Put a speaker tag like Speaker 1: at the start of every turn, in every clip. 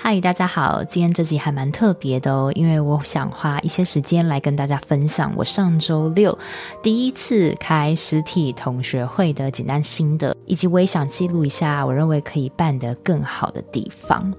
Speaker 1: 嗨，大家好，今天这集还蛮特别的哦，因为我想花一些时间来跟大家分享我上周六第一次开实体同学会的简单心得，以及我也想记录一下我认为可以办得更好的地方。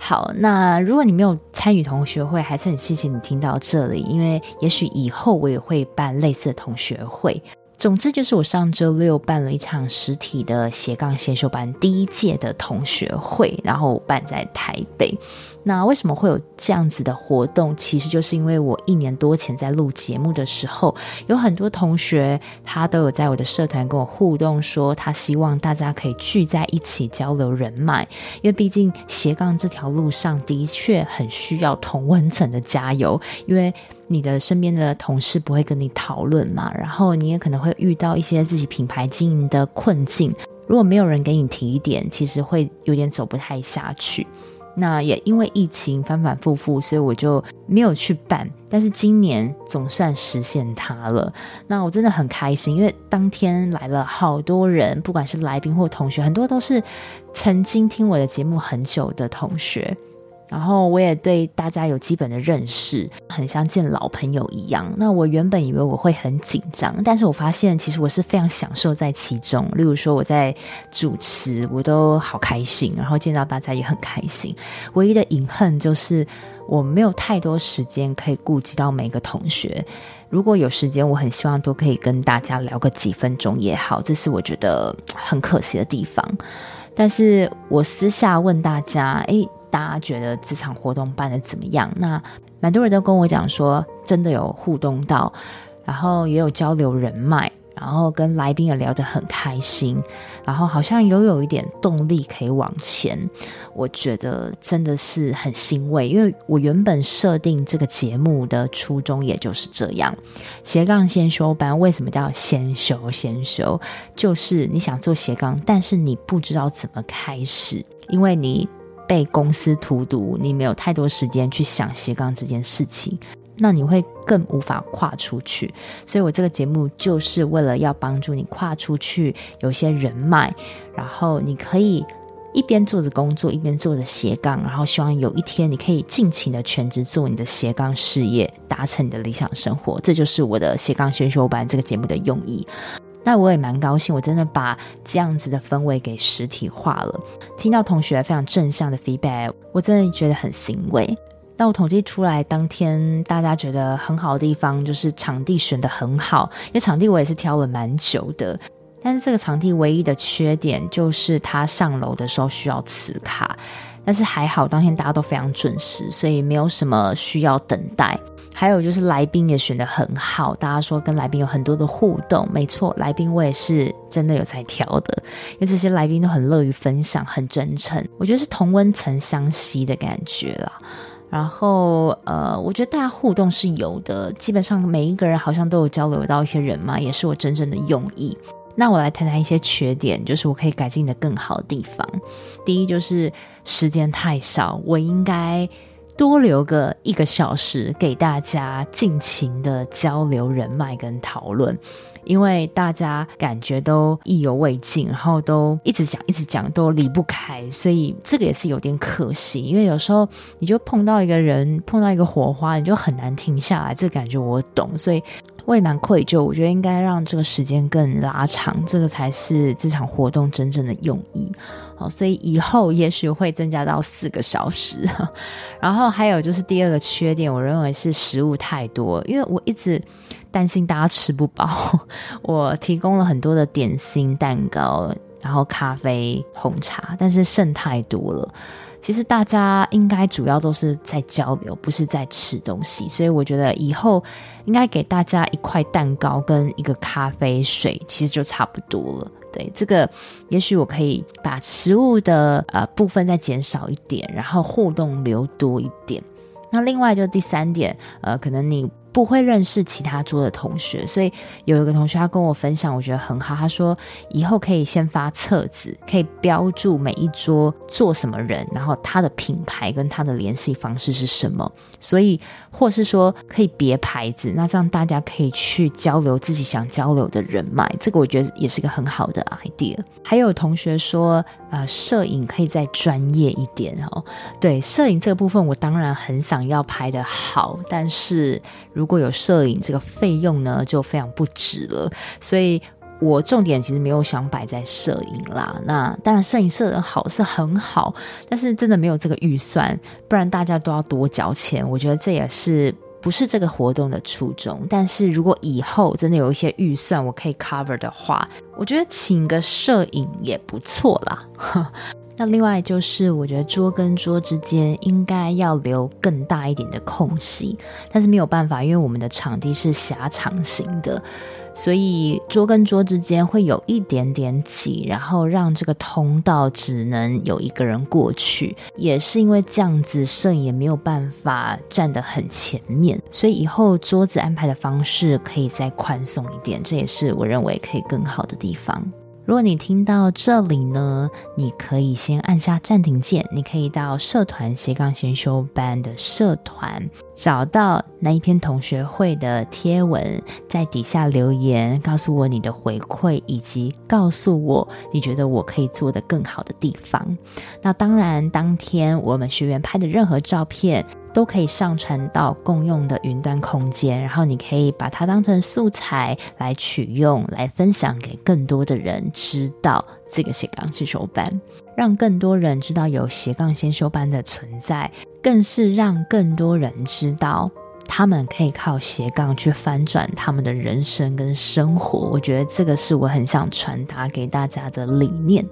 Speaker 1: 好，那如果你没有参与同学会，还是很谢谢你听到这里，因为也许以后我也会办类似的同学会。总之就是我上周六办了一场实体的斜杠先修班第一届的同学会，然后办在台北。那为什么会有这样子的活动？其实就是因为我一年多前在录节目的时候，有很多同学他都有在我的社团跟我互动，说他希望大家可以聚在一起交流人脉，因为毕竟斜杠这条路上的确很需要同温层的加油，因为。你的身边的同事不会跟你讨论嘛，然后你也可能会遇到一些自己品牌经营的困境。如果没有人给你提点，其实会有点走不太下去。那也因为疫情反反复复，所以我就没有去办。但是今年总算实现它了。那我真的很开心，因为当天来了好多人，不管是来宾或同学，很多都是曾经听我的节目很久的同学。然后我也对大家有基本的认识，很像见老朋友一样。那我原本以为我会很紧张，但是我发现其实我是非常享受在其中。例如说我在主持，我都好开心，然后见到大家也很开心。唯一的隐恨就是我没有太多时间可以顾及到每个同学。如果有时间，我很希望都可以跟大家聊个几分钟也好，这是我觉得很可惜的地方。但是我私下问大家，诶。大家觉得这场活动办得怎么样？那蛮多人都跟我讲说，真的有互动到，然后也有交流人脉，然后跟来宾也聊得很开心，然后好像又有一点动力可以往前。我觉得真的是很欣慰，因为我原本设定这个节目的初衷也就是这样。斜杠先修班为什么叫先修？先修就是你想做斜杠，但是你不知道怎么开始，因为你。被公司荼毒，你没有太多时间去想斜杠这件事情，那你会更无法跨出去。所以我这个节目就是为了要帮助你跨出去，有些人脉，然后你可以一边做着工作，一边做着斜杠，然后希望有一天你可以尽情的全职做你的斜杠事业，达成你的理想生活。这就是我的斜杠先修班这个节目的用意。那我也蛮高兴，我真的把这样子的氛围给实体化了。听到同学非常正向的 feedback，我真的觉得很欣慰。那我统计出来，当天大家觉得很好的地方，就是场地选得很好。因为场地我也是挑了蛮久的，但是这个场地唯一的缺点就是他上楼的时候需要磁卡。但是还好，当天大家都非常准时，所以没有什么需要等待。还有就是来宾也选得很好，大家说跟来宾有很多的互动，没错，来宾我也是真的有在挑的，因为这些来宾都很乐于分享，很真诚，我觉得是同温层相吸的感觉啦。然后呃，我觉得大家互动是有的，基本上每一个人好像都有交流到一些人嘛，也是我真正的用意。那我来谈谈一些缺点，就是我可以改进的更好的地方。第一就是时间太少，我应该。多留个一个小时给大家尽情的交流人脉跟讨论，因为大家感觉都意犹未尽，然后都一直讲一直讲都离不开，所以这个也是有点可惜。因为有时候你就碰到一个人，碰到一个火花，你就很难停下来。这个感觉我懂，所以我也蛮愧疚。我觉得应该让这个时间更拉长，这个才是这场活动真正的用意。好，所以以后也许会增加到四个小时。然后还有就是第二个缺点，我认为是食物太多，因为我一直担心大家吃不饱。我提供了很多的点心、蛋糕，然后咖啡、红茶，但是剩太多了。其实大家应该主要都是在交流，不是在吃东西。所以我觉得以后应该给大家一块蛋糕跟一个咖啡水，其实就差不多了。对，这个，也许我可以把食物的呃部分再减少一点，然后互动留多一点。那另外就第三点，呃，可能你不会认识其他桌的同学，所以有一个同学他跟我分享，我觉得很好。他说以后可以先发册子，可以标注每一桌坐什么人，然后他的品牌跟他的联系方式是什么。所以，或是说可以别牌子，那这样大家可以去交流自己想交流的人脉。这个我觉得也是一个很好的 idea。还有同学说，呃，摄影可以再专业一点哦。对，摄影这个部分，我当然很想要拍得好，但是如果有摄影这个费用呢，就非常不值了。所以我重点其实没有想摆在摄影啦。那当然，摄影摄得好是很好，但是真的没有这个预算，不然大家都要多交钱。我觉得这也是不是这个活动的初衷。但是如果以后真的有一些预算我可以 cover 的话，我觉得请个摄影也不错啦。那另外就是，我觉得桌跟桌之间应该要留更大一点的空隙，但是没有办法，因为我们的场地是狭长型的，所以桌跟桌之间会有一点点挤，然后让这个通道只能有一个人过去。也是因为这样子，摄影也没有办法站得很前面，所以以后桌子安排的方式可以再宽松一点，这也是我认为可以更好的地方。如果你听到这里呢，你可以先按下暂停键。你可以到社团斜杠先修班的社团，找到那一篇同学会的贴文，在底下留言，告诉我你的回馈，以及告诉我你觉得我可以做得更好的地方。那当然，当天我们学员拍的任何照片，都可以上传到共用的云端空间，然后你可以把它当成素材来取用，来分享给更多的人知道这个斜杠先修班，让更多人知道有斜杠先修班的存在，更是让更多人知道他们可以靠斜杠去翻转他们的人生跟生活。我觉得这个是我很想传达给大家的理念。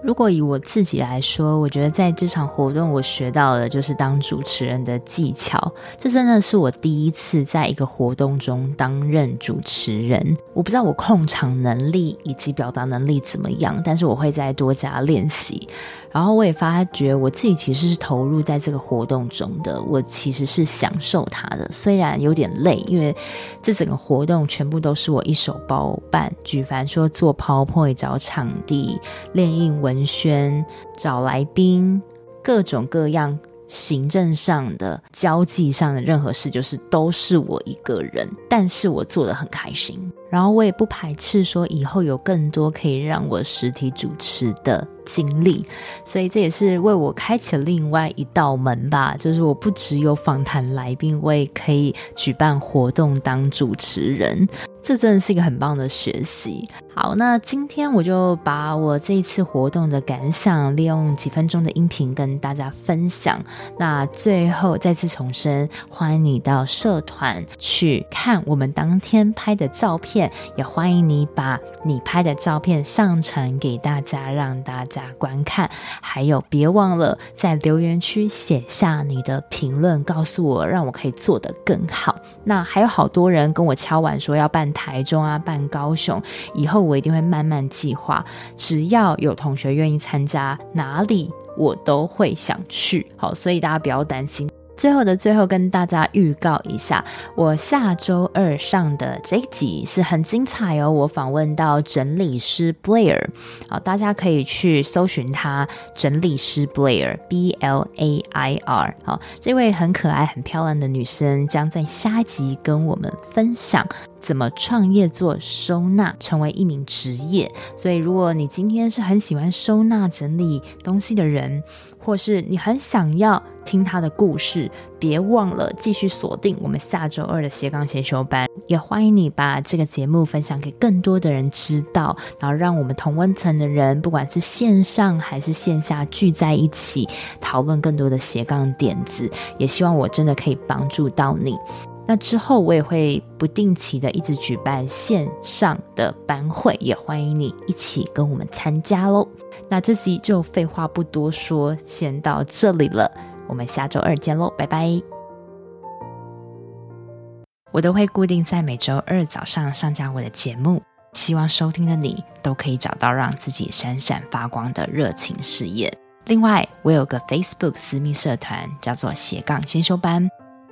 Speaker 1: 如果以我自己来说，我觉得在这场活动我学到的就是当主持人的技巧。这真的是我第一次在一个活动中担任主持人。我不知道我控场能力以及表达能力怎么样，但是我会再多加练习。然后我也发觉我自己其实是投入在这个活动中的，我其实是享受它的，虽然有点累，因为这整个活动全部都是我一手包办，举凡说做 PowerPoint、找场地、练英文文宣、找来宾，各种各样行政上的、交际上的任何事，就是都是我一个人，但是我做得很开心。然后我也不排斥说以后有更多可以让我实体主持的经历，所以这也是为我开启了另外一道门吧。就是我不只有访谈来宾，我也可以举办活动当主持人，这真的是一个很棒的学习。好，那今天我就把我这一次活动的感想，利用几分钟的音频跟大家分享。那最后再次重申，欢迎你到社团去看我们当天拍的照片。也欢迎你把你拍的照片上传给大家，让大家观看。还有，别忘了在留言区写下你的评论，告诉我，让我可以做得更好。那还有好多人跟我敲碗说要办台中啊，办高雄，以后我一定会慢慢计划。只要有同学愿意参加，哪里我都会想去。好，所以大家不要担心。最后的最后，跟大家预告一下，我下周二上的这一集是很精彩哦。我访问到整理师 Blair，好，大家可以去搜寻他，整理师 Blair，B L A I R。好，这位很可爱、很漂亮的女生将在下一集跟我们分享怎么创业做收纳，成为一名职业。所以，如果你今天是很喜欢收纳整理东西的人，或是你很想要听他的故事，别忘了继续锁定我们下周二的斜杠先修班。也欢迎你把这个节目分享给更多的人知道，然后让我们同温层的人，不管是线上还是线下聚在一起，讨论更多的斜杠点子。也希望我真的可以帮助到你。那之后我也会不定期的一直举办线上的班会，也欢迎你一起跟我们参加喽。那这集就废话不多说，先到这里了。我们下周二见喽，拜拜！我都会固定在每周二早上上架我的节目，希望收听的你都可以找到让自己闪闪发光的热情事业。另外，我有个 Facebook 私密社团，叫做斜杠先修班。